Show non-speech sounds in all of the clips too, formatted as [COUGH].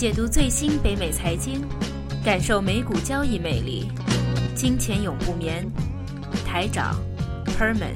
解读最新北美财经，感受美股交易魅力。金钱永不眠，台长 Herman。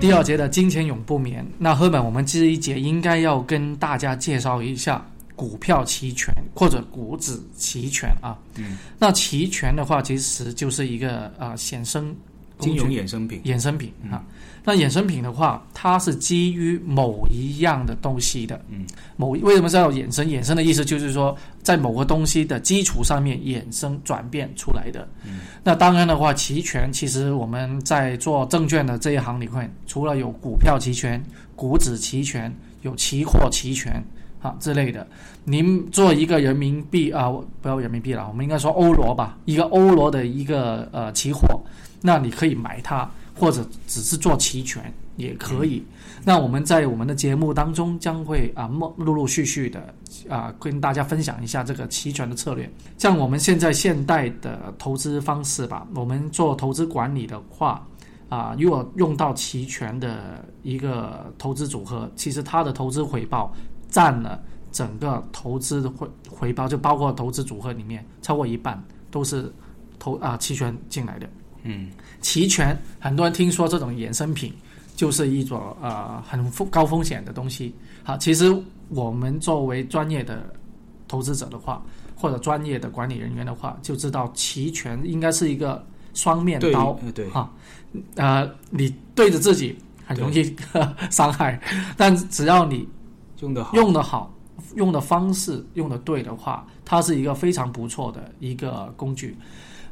第二节的金钱永不眠。那赫本，我们这一节应该要跟大家介绍一下股票期权或者股指期权啊。嗯，那期权的话，其实就是一个呃衍生金融衍生品，衍生品啊。那衍生品的话，它是基于某一样的东西的。嗯，某为什么叫衍生？衍生的意思就是说，在某个东西的基础上面衍生转变出来的。嗯，那当然的话，期权其实我们在做证券的这一行里面，除了有股票期权、股指期权、有期货期权啊之类的。您做一个人民币啊，不要人民币了，我们应该说欧罗吧，一个欧罗的一个呃期货，那你可以买它。或者只是做期权也可以。那我们在我们的节目当中将会啊，陆陆续续的啊，跟大家分享一下这个期权的策略。像我们现在现代的投资方式吧，我们做投资管理的话啊，如果用到期权的一个投资组合，其实它的投资回报占了整个投资的回回报，就包括投资组合里面超过一半都是投啊期权进来的。嗯，期权很多人听说这种衍生品就是一种呃很高风险的东西。好，其实我们作为专业的投资者的话，或者专业的管理人员的话，就知道期权应该是一个双面刀呃对啊，呃，你对着自己很容易 [LAUGHS] 伤害，但只要你用的好，用的好，用的方式用的对的话，它是一个非常不错的一个工具。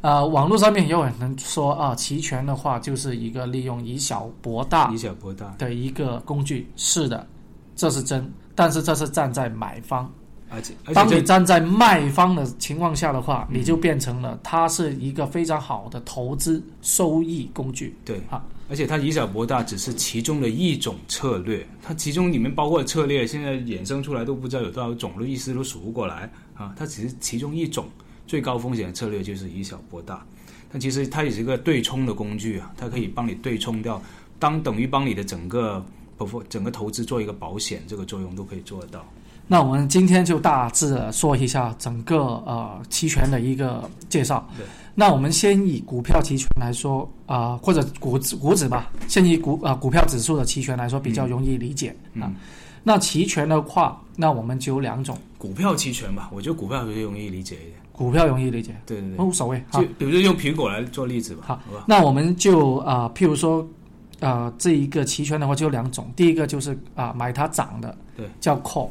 呃，网络上面也有人说啊，期权的话就是一个利用以小博大以小博大，的一个工具。是的，这是真，但是这是站在买方。而且而当你站在卖方的情况下的话，嗯你就变成了它是一个非常好的投资收益工具。对啊，而且它以小博大只是其中的一种策略，它其中里面包括的策略，现在衍生出来都不知道有多少种，都意思都数不过来啊。它只是其中一种最高风险的策略，就是以小博大。但其实它也是一个对冲的工具啊，它可以帮你对冲掉，当等于帮你的整个整个投资做一个保险，这个作用都可以做得到。那我们今天就大致地说一下整个呃期权的一个介绍对。那我们先以股票期权来说啊、或者股指股指吧，先以股啊、股票指数的期权来说比较容易理解、啊嗯。那期权的话，那我们就有两种，股票期权吧，我觉得股票比较容易理解一点。股票容易理解，对对对，无所谓。好就，比如说用苹果来做例子吧，好好吧？那我们就啊、譬如说啊、这一个期权的话就有两种，第一个就是啊、买它涨的，对，叫 call，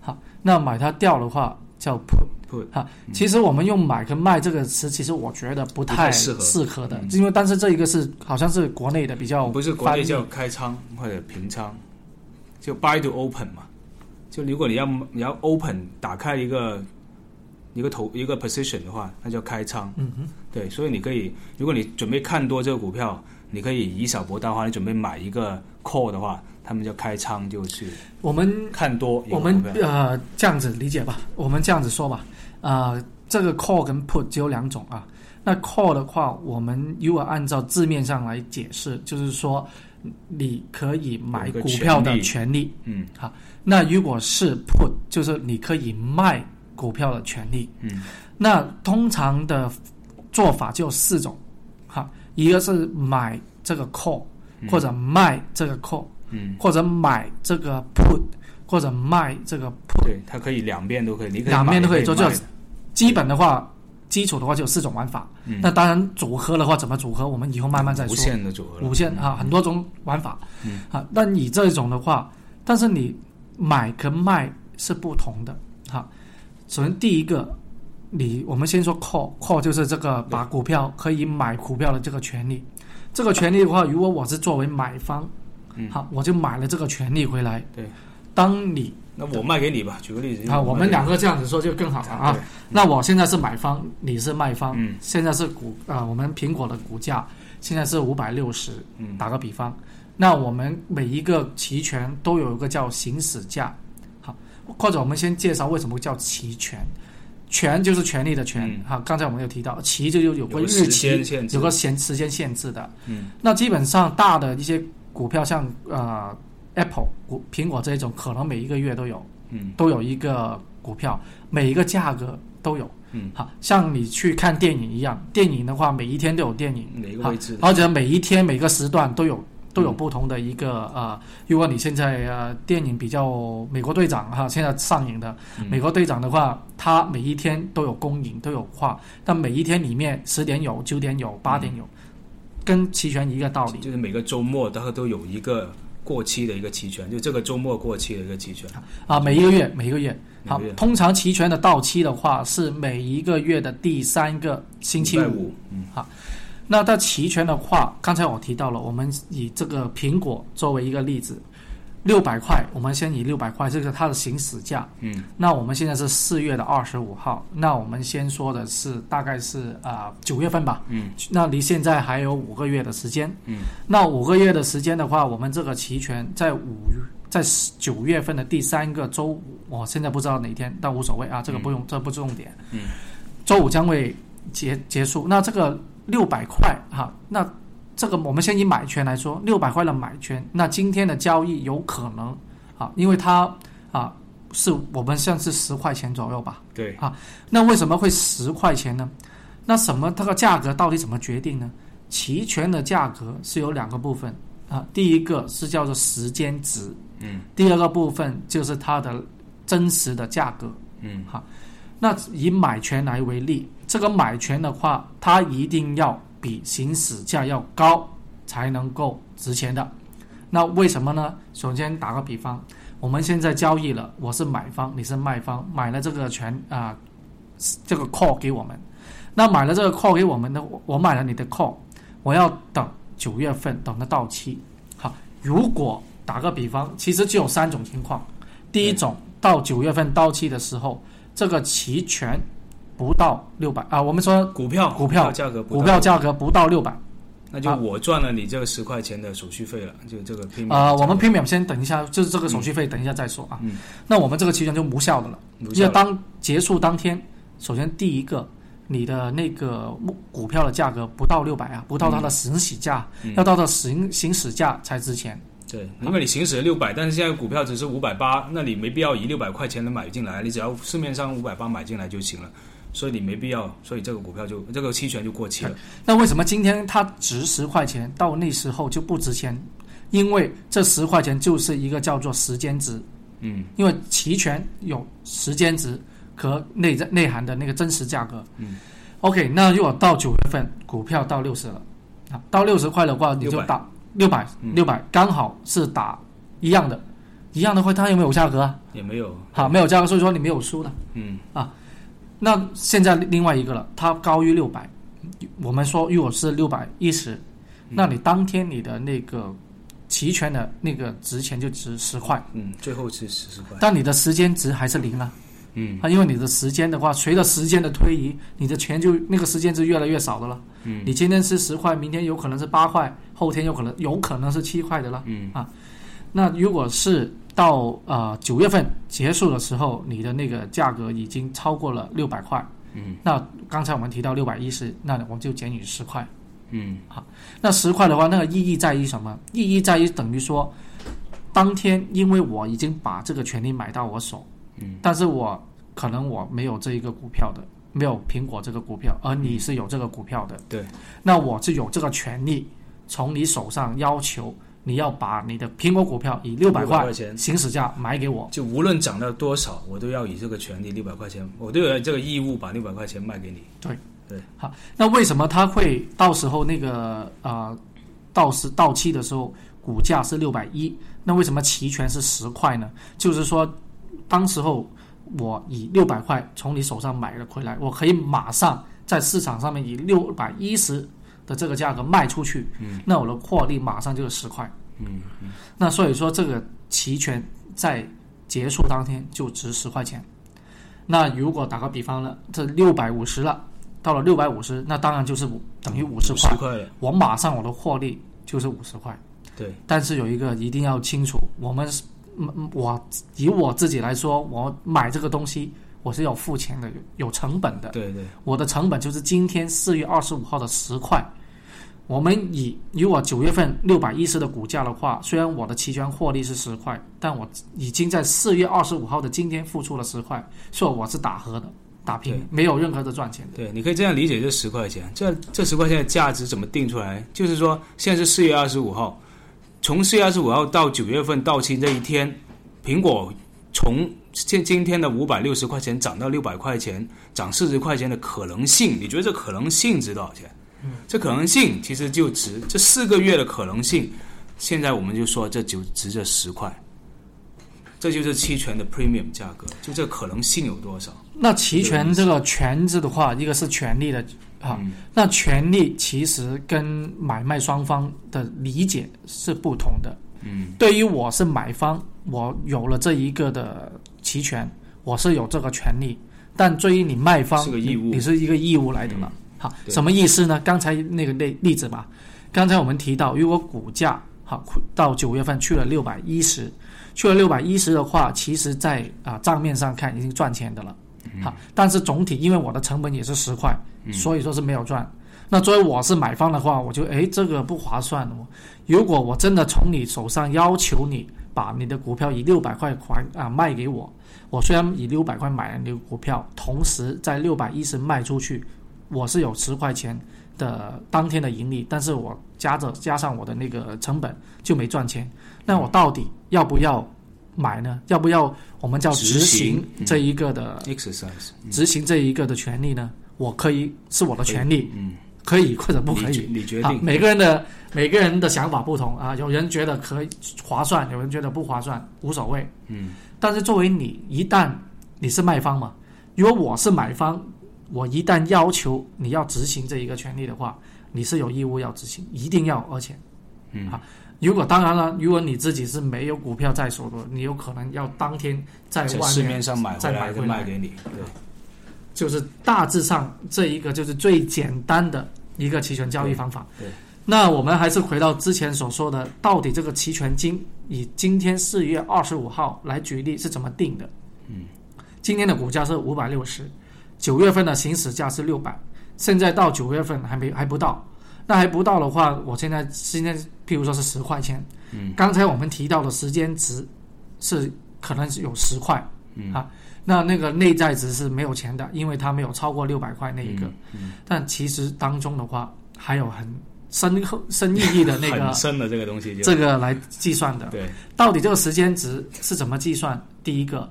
好，那买它掉的话叫 put。Put 哈，其实我们用买跟卖这个词，其实我觉得不不太太适合适合的，嗯因为但是这一个是好像是国内的比较不是国内叫开仓或者平仓，就 buy to open 嘛。就如果你要你要 open 打开一个一个头一个 position 的话，那叫开仓。嗯哼，对，所以你可以，如果你准备看多这个股票，你可以以小博大的话，你准备买一个 call 的话，他们叫开仓，就是我们看多我们呃这样子理解吧，我们这样子说吧，啊，这个 call 跟 put 只有两种啊。那 call 的话，我们如果按照字面上来解释，就是说你可以买股票的权利。嗯。那如果是 put，就是你可以卖股票的权利。嗯。那通常的做法就有四种，哈，一个是买这个 call，或者卖这个 call，嗯，或者买这个 put，或者卖这个 put，对，它可以两边都可以，你可以两边都可以做。买就基本的话，基础的话就有四种玩法。嗯那当然组合的话怎么组合，我们以后慢慢再说。无限的组合，无限啊，很多种玩法。嗯啊，那你这种的话，但是你买跟卖是不同的。哈，首先第一个，你我们先说 call call 就是这个把股票可以买股票的这个权利。这个权利的话，如果我是作为买方，嗯好，我就买了这个权利回来。对，当你那我卖给你吧，举个例子啊，我们两个个这样子说就更好了啊。那我现在是买方，你是卖方，嗯现在是股啊、我们苹果的股价现在是五百六十，嗯打个比方，那我们每一个期权都有一个叫行使价，好，或者我们先介绍为什么叫期权。权就是权利的权，嗯哈、刚才我们有提到，期就有有个日期间限，制有个限时间限制的。嗯那基本上大的一些股票像呃 Apple 股苹果这种，可能每一个月都有，嗯都有一个股票，每一个价格都有。嗯，好像你去看电影一样，电影的话，每一天都有电影，好哪个位置的？而且每一天每个时段都有都有嗯不同的一个呃，如果你现在呃电影比较美国队长哈，现在上映的嗯美国队长的话，它每一天都有公映都有画，但每一天里面十点有，九点有，八点有，跟齐全一个道理。就是每个周末它都有一个过期的一个期权，就这个周末过期的一个期权。啊，每一个月，每一个月，好通常期权的到期的话是每一个月的第三个星期五。嗯那到期权的话，刚才我提到了，我们以这个苹果作为一个例子，六百块，我们先以六百块这个它的行驶价。嗯那我们现在是四月的二十五号，那我们先说的是大概是啊九、月份吧。嗯那离现在还有五个月的时间。嗯，那五个月的时间的话，我们这个期权在五在九月份的第三个周五，我现在不知道哪天，但无所谓啊，这个不用，这不重点。嗯，周五将会结结束。那这个六百块哈，那这个我们先以买权来说，六百块的买权，那今天的交易有可能啊，因为它啊是我们像是十块钱左右吧。对啊，那为什么会十块钱呢？那什么这个价格到底怎么决定呢？期权的价格是有两个部分啊，第一个是叫做时间值，嗯第二个部分就是它的真实的价格。嗯那以买权来为例，这个买权的话，它一定要比行使价要高才能够值钱的。那为什么呢？首先打个比方，我们现在交易了，我是买方，你是卖方，买了这个权啊、这个 call 给我们。那买了这个 call 给我们的，我买了你的 call，我要等九月份等它到期。好，如果打个比方，其实只有三种情况。第一种，到九月份到期的时候，这个期权不到六百啊，我们说股票股票价格股票价格不到六百。那就我赚了你这个十块钱的手续费了，就这个 premium 啊，我们价格 premium 先等一下，就是这个手续费等一下再说啊。嗯。那我们这个期权就无效的了，无效。因为当结束当天，首先第一个。你的那个股票的价格不到六百啊，不到它的行使价，嗯。要到它行行使价才值钱。对，因为你行使了六百，但是现在股票只是五百八，那你没必要以六百块钱的买进来，你只要市面上五百八买进来就行了，所以你没必要，所以这个股票就这个期权就过期了。那为什么今天它值十块钱，到那时候就不值钱？因为这十块钱就是一个叫做时间值，嗯因为期权有时间值和内在内涵的那个真实价格。嗯，OK，那如果到九月份股票到六十了，啊，到六十块的话，你就打六百嗯六百，刚好是打一样的，一样的话，它有没有价格啊？也没有，好，没有价格，所以说你没有输的。嗯那现在另外一个了，它高于六百，我们说如果是六百一十，那你当天你的那个期权的那个值钱就值十块，嗯，最后是十四块，但你的时间值还是零啊。嗯啊，因为你的时间的话，随着时间的推移，你的钱就那个时间是越来越少的了。嗯你今天是十块，明天有可能是八块，后天有可能有可能是七块的了。嗯啊那如果是到呃九月份结束的时候，你的那个价格已经超过了六百块，嗯。那刚才我们提到六百一十，那我们就减以十块。嗯。好那十块的话，那个意义在于什么？意义在于等于说，当天因为我已经把这个权利买到我手，嗯，但是我可能我没有这一个股票的，没有苹果这个股票，而你是有这个股票的，对，那我是有这个权利从你手上要求你要把你的苹果股票以六百600块块钱行使价买给我。就无论涨到多少，我都要以这个权利六百块钱，我都有这个义务把六百块钱卖给你。对对，好那为什么他会到时候那个呃，到时到期的时候股价是六百一？那为什么期权是十块呢？就是说，当时候我以六百块从你手上买了回来，我可以马上在市场上面以六百一十的这个价格卖出去，嗯那我的获利马上就是十块。嗯那所以说，这个期权在结束当天就值十块钱。那如果打个比方了，这六百五十了，到了六百五十，那当然就是五等于五十块，块，我马上我的获利就是五十块。对，但是有一个一定要清楚，我们我以我自己来说，我买这个东西我是要付钱的，有有成本的。对对，我的成本就是今天四月二十五号的十块，我们以如果九月份六百一十的股价的话，虽然我的期权获利是十块，但我已经在四月二十五号的今天付出了十块，所以我是打和的，打平，没有任何的赚钱的。对，你可以这样理解这十块钱，这这十块钱的价值怎么定出来？就是说，现在是四月二十五号，从四月二十五号到九月份到期这一天，苹果从现今天的五百六十块钱涨到六百块钱，涨四十块钱的可能性，你觉得这可能性值多少钱？嗯，这可能性其实就值这四个月的可能性，现在我们就说这就值这十块，这就是期权的 premium 价格，就这可能性有多少？那期权这个“权”字的话，一个是权利的啊，嗯那权利其实跟买卖双方的理解是不同的。嗯，对于我是买方，我有了这一个的期权，我是有这个权利。但对于你卖方，是个义务你，你是一个义务来的了。好，什么意思呢？刚才那个例例子吧，刚才我们提到，如果股价好到九月份去了六百一十，去了六百一十的话，其实在啊账面上看已经赚钱的了。好，但是总体因为我的成本也是十块，所以说是没有赚。那作为我是买方的话，我就诶这个不划算哦。如果我真的从你手上要求你把你的股票以六百块还啊卖给我，我虽然以六百块买了你的股票，同时在六百一十卖出去，我是有十块钱的当天的盈利，但是我加着加上我的那个成本就没赚钱。那我到底要不要买呢？要不要我们叫执执行这一个的、exercise，执行这一个的权利呢？我可以是我的权利，嗯，可以或者不可以。好，你决定，每个人的每个人的想法不同啊，有人觉得可以划算，有人觉得不划算，无所谓。嗯，但是作为你，一旦你是卖方嘛，如果我是买方，我一旦要求你要执行这一个权利的话，你是有义务要执行，一定要，而且，嗯。啊，如果当然了，如果你自己是没有股票在手的，你有可能要当天在市面上买再回来买回来，再卖给你，对，就是大致上这一个就是最简单的一个期权交易方法。对对。那我们还是回到之前所说的，到底这个期权金以今天四月二十五号来举例是怎么定的？嗯，今天的股价是五百六十，九月份的行驶价是六百，现在到九月份还没还不到，那还不到的话，我现在现在譬如说是十块钱，嗯，刚才我们提到的时间值是可能是有十块，嗯。啊，那那个内在值是没有钱的，因为它没有超过六百块那一个，嗯但其实当中的话还有很深厚深意义的那个 [LAUGHS] 很深的这个东西就这个来计算的。对，到底这个时间值是怎么计算？第一个，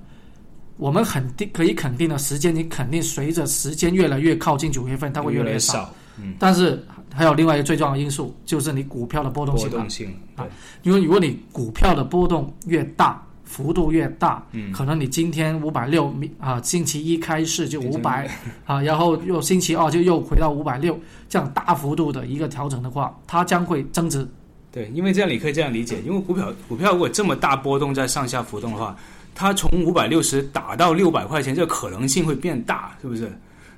我们肯定可以肯定的时间，你肯定随着时间越来越靠近九月份，它会越来越少。少，嗯，但是还有另外一个最重要的因素，就是你股票的波动性啊波动。性，对，因为如果你股票的波动越大，幅度越大，嗯可能你今天五百六，啊，星期一开市就五百，啊，然后又星期二就又回到五百六，这样大幅度的一个调整的话，它将会增值。对，因为这样你可以这样理解，因为股票股票如果这么大波动在上下浮动的话，它从五百六十打到六百块钱，这个可能性会变大，是不是？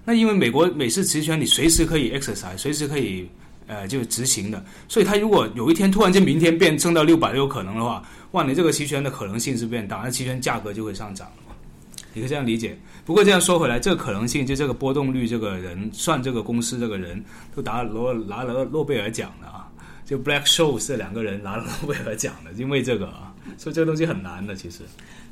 那因为美国美式期权你随时可以 exercise，随时可以呃就执行的，所以它如果有一天突然间明天变升到六百有可能的话，哇，你这个期权的可能性是变大，那期权价格就会上涨了。你可以这样理解。不过这样说回来，这个可能性就这个波动率，这个人算这个公司这个人都拿罗拿了诺贝尔奖的啊。就 Black Scholes 两个人拿了诺贝尔奖的，因为这个啊，所以这个东西很难的，其实。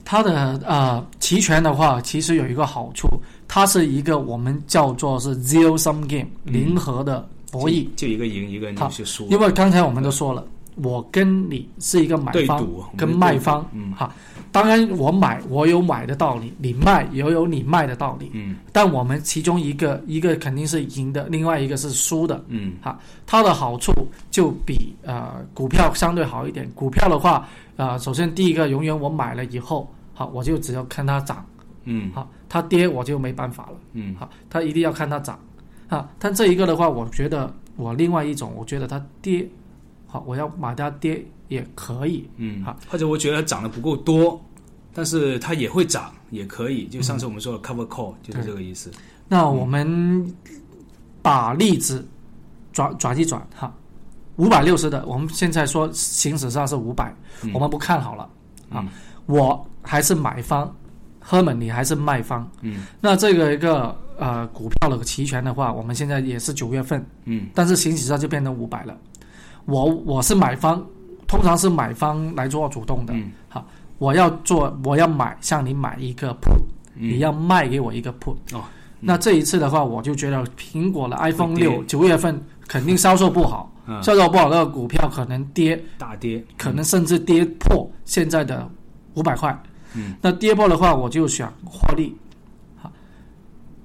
它的呃期权的话，其实有一个好处，它是一个我们叫做是 zero sum game 零和的博弈。就就一个赢，一个就是输。因为刚才我们都说了，我跟你是一个买方跟卖方嗯，哈，当然我买我有买的道理，你卖也有你卖的道理，嗯。但我们其中一个一个肯定是赢的，另外一个是输的，嗯。哈。它的好处就比呃股票相对好一点。股票的话，呃，首先第一个，永远我买了以后，好，我就只要看它涨，嗯。好，它跌我就没办法了，嗯。好，它一定要看它涨，啊，但这一个的话，我觉得我另外一种，我觉得它跌，好，我要买它跌也可以，嗯。好，或者我觉得它涨得不够多，但是它也会涨，也可以。就上次我们说的 cover call 就是这个意思。那我们把例子转转一转哈，五百六十的，我们现在说行驶上是五百、嗯。我们不看好了啊嗯，我还是买方，赫本你还是卖方，嗯。那这个一个呃股票的期权的话，我们现在也是九月份，嗯，但是行驶上就变成五百了。我我是买方，通常是买方来做主动的。嗯好，我要做，我要买，向你买一个 put，、嗯你要卖给我一个 put。哦，那这一次的话，我就觉得苹果的 iPhone 跌六九月份肯定销售不好，嗯销售不好，那个股票可能跌，大跌，可能甚至跌破现在的五百块。嗯，那跌破的话，我就想获利。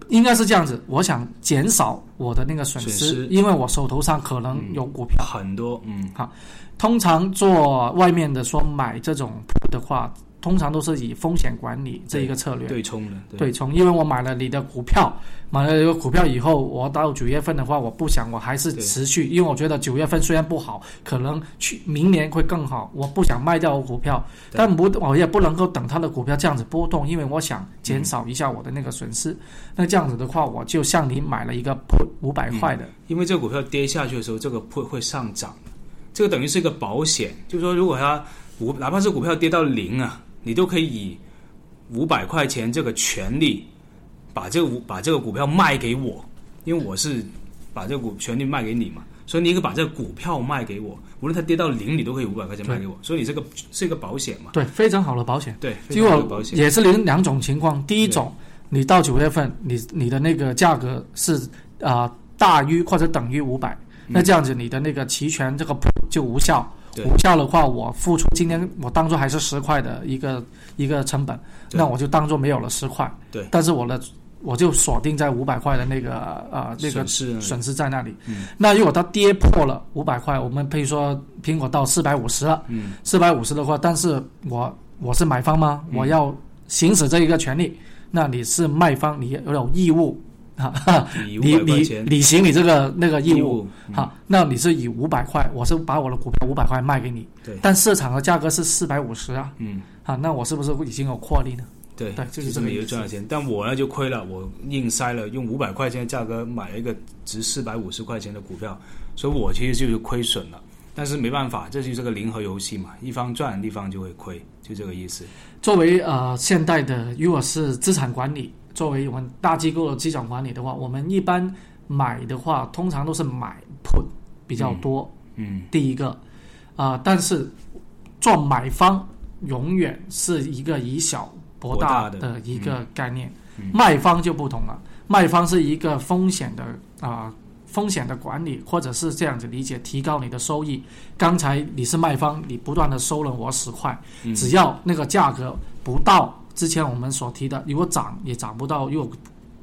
好，应该是这样子，我想减少我的那个损失，因为我手头上可能有股票。很多，嗯。好通常做外面的说买这种的话，通常都是以风险管理这一个策略。对冲的，对。对冲，因为我买了你的股票，买了一个股票以后，我到九月份的话，我不想我还是持续，因为我觉得九月份虽然不好，可能去明年会更好，我不想卖掉我股票，但不我也不能够等它的股票这样子波动，因为我想减少一下我的那个损失。那这样子的话，我就向你买了一个 put 五百块的，因为这个股票跌下去的时候，这个 put 会上涨，这个等于是一个保险，就是说如果它股哪怕是股票跌到零啊，你都可以以五百块钱这个权利把这个五把这个股票卖给我，因为我是把这个股权利卖给你嘛，所以你可以把这个股票卖给我，无论它跌到零，你都可以五百块钱卖给我，所以你这个是一个保险嘛，对，非常好的保险。对，非结果常好的保险，也是两两种情况，第一种，你到九月份，你你的那个价格是啊、大于或者等于五百、那这样子你的那个期权这个就无效。对无效的话，我付出今天我当做还是十块的一个一个成本，那我就当做没有了十块。对。但是我的我就锁定在五百块的那个呃那个损失损失在那里。嗯。那如果它跌破了五百块，我们可以说苹果到四百五十了，嗯。四百五十的话，但是我我是买方吗？嗯。我要行使这一个权利，那你是卖方，你有义务啊，哈以你你履行你这个那个义务。务，嗯好，那你是以五百块，我是把我的股票五百块卖给你，对但市场的价格是四百五十啊，嗯。啊，那我是不是已经有获利呢？对对就是这么一个赚了钱，但我呢就亏了，我硬塞了，用五百块钱的价格买了一个值四百五十块钱的股票，所以我其实就是亏损了。但是没办法，这就是个零和游戏嘛，一方赚，一方就会亏，就这个意思。作为呃现代的，如果是资产管理，作为我们大机构的资产管理的话，我们一般买的话，通常都是买 put 比较多。嗯第一个，啊、但是做买方永远是一个以小博大的的一个概念，嗯。卖方就不同了，卖方是一个风险的啊、风险的管理，或者是这样子理解，提高你的收益。刚才你是卖方，你不断的收了我十块，嗯。只要那个价格不到之前我们所提的，如果涨也涨不到，如果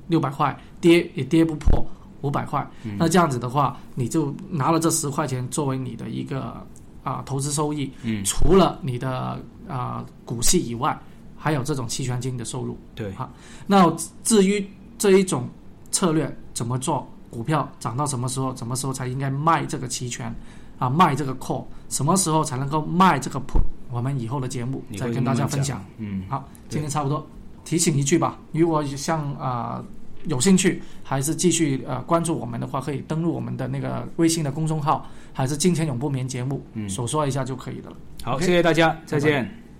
六百块，跌也跌不破五百块，嗯。那这样子的话，你就拿了这十块钱作为你的一个啊、投资收益，嗯，除了你的啊、股息以外，还有这种期权金的收入。对，哈那至于这一种策略怎么做，股票涨到什么时候，什么时候才应该卖这个期权啊，卖这个 call，什么时候才能够卖这个 put，我们以后的节目再跟大家分享。。嗯，好，今天差不多。提醒一句吧，如果像啊、有兴趣，还是继续呃关注我们的话，可以登录我们的那个微信的公众号，还是“金钱永不眠”节目，嗯手说一下就可以的了。好谢谢大家，再拜拜见。